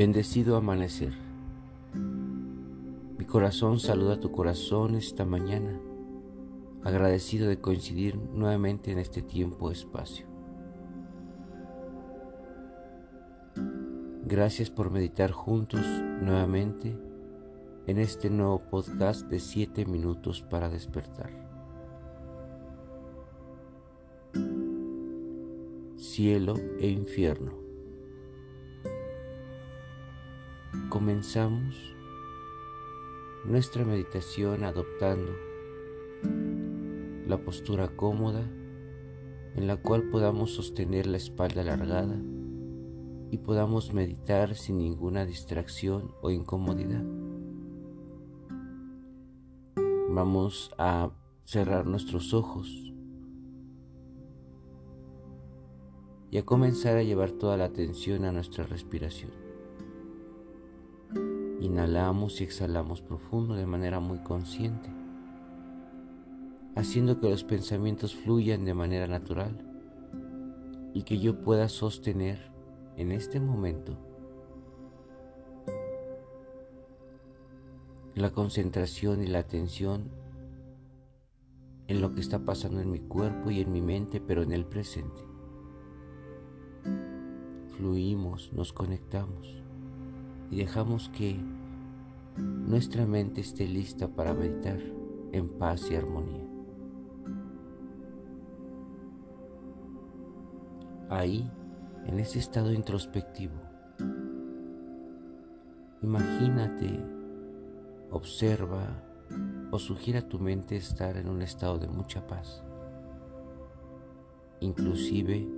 Bendecido amanecer. Mi corazón saluda a tu corazón esta mañana, agradecido de coincidir nuevamente en este tiempo-espacio. Gracias por meditar juntos nuevamente en este nuevo podcast de 7 minutos para despertar. Cielo e infierno. Comenzamos nuestra meditación adoptando la postura cómoda en la cual podamos sostener la espalda alargada y podamos meditar sin ninguna distracción o incomodidad. Vamos a cerrar nuestros ojos y a comenzar a llevar toda la atención a nuestra respiración. Inhalamos y exhalamos profundo de manera muy consciente, haciendo que los pensamientos fluyan de manera natural y que yo pueda sostener en este momento la concentración y la atención en lo que está pasando en mi cuerpo y en mi mente, pero en el presente. Fluimos, nos conectamos y dejamos que nuestra mente esté lista para meditar en paz y armonía. Ahí, en ese estado introspectivo, imagínate, observa o sugiere a tu mente estar en un estado de mucha paz. Inclusive,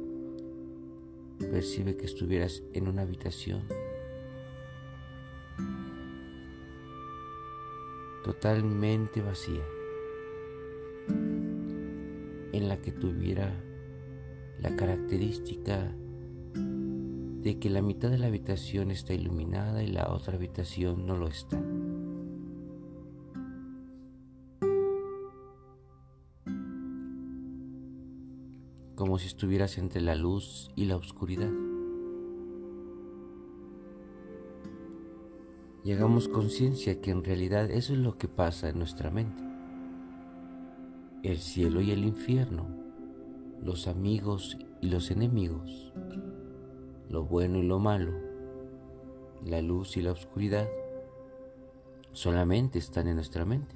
percibe que estuvieras en una habitación totalmente vacía, en la que tuviera la característica de que la mitad de la habitación está iluminada y la otra habitación no lo está. Como si estuvieras entre la luz y la oscuridad. Y hagamos conciencia que en realidad eso es lo que pasa en nuestra mente. El cielo y el infierno, los amigos y los enemigos, lo bueno y lo malo, la luz y la oscuridad, solamente están en nuestra mente.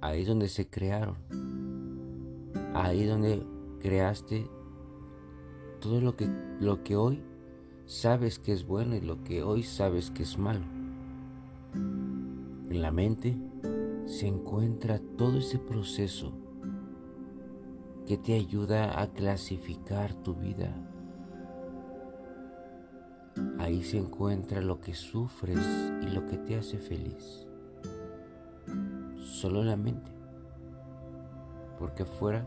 Ahí es donde se crearon. Ahí es donde creaste todo lo que, lo que hoy sabes que es bueno y lo que hoy sabes que es malo. En la mente se encuentra todo ese proceso que te ayuda a clasificar tu vida. Ahí se encuentra lo que sufres y lo que te hace feliz. Solo la mente. Porque afuera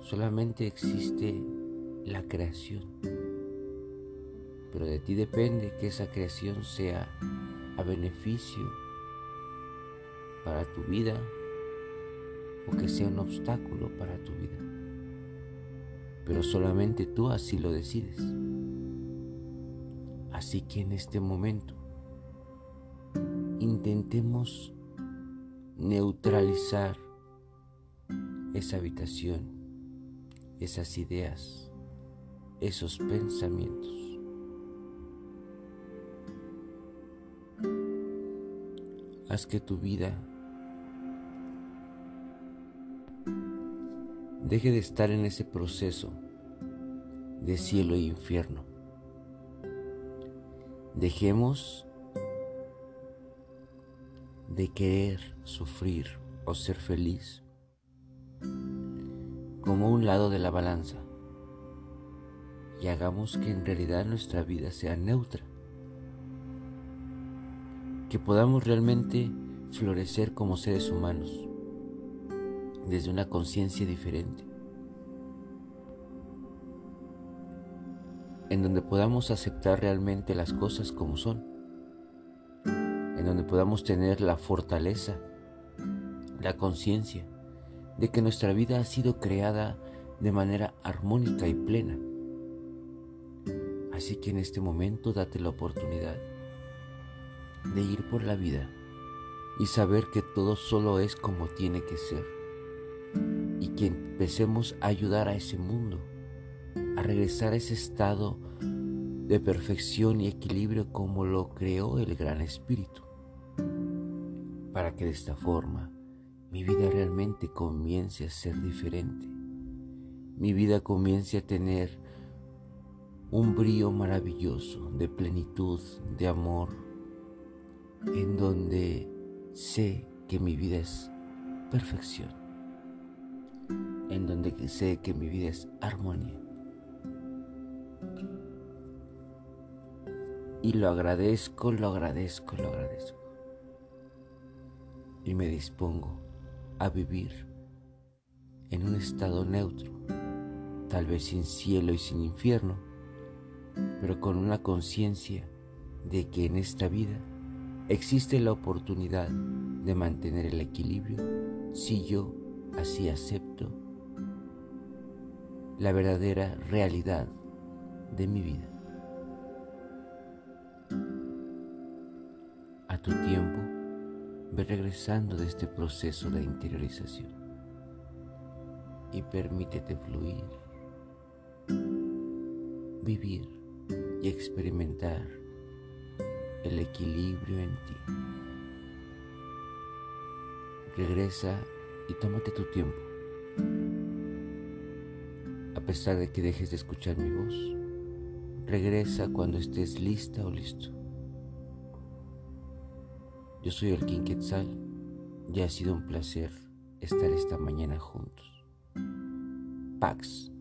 solamente existe la creación pero de ti depende que esa creación sea a beneficio para tu vida o que sea un obstáculo para tu vida. Pero solamente tú así lo decides. Así que en este momento intentemos neutralizar esa habitación, esas ideas, esos pensamientos. Haz que tu vida deje de estar en ese proceso de cielo e infierno. Dejemos de querer sufrir o ser feliz como un lado de la balanza y hagamos que en realidad nuestra vida sea neutra que podamos realmente florecer como seres humanos desde una conciencia diferente, en donde podamos aceptar realmente las cosas como son, en donde podamos tener la fortaleza, la conciencia de que nuestra vida ha sido creada de manera armónica y plena. Así que en este momento date la oportunidad de ir por la vida y saber que todo solo es como tiene que ser. Y que empecemos a ayudar a ese mundo, a regresar a ese estado de perfección y equilibrio como lo creó el Gran Espíritu. Para que de esta forma mi vida realmente comience a ser diferente. Mi vida comience a tener un brillo maravilloso de plenitud, de amor, en donde sé que mi vida es perfección, en donde sé que mi vida es armonía. Y lo agradezco, lo agradezco, lo agradezco. Y me dispongo a vivir en un estado neutro, tal vez sin cielo y sin infierno, pero con una conciencia de que en esta vida existe la oportunidad de mantener el equilibrio si yo así acepto la verdadera realidad de mi vida. A tu tiempo, ve regresando de este proceso de interiorización y permítete fluir, vivir y experimentar el equilibrio en ti. Regresa y tómate tu tiempo. A pesar de que dejes de escuchar mi voz, regresa cuando estés lista o listo. Yo soy el King Quetzal y ha sido un placer estar esta mañana juntos. Pax.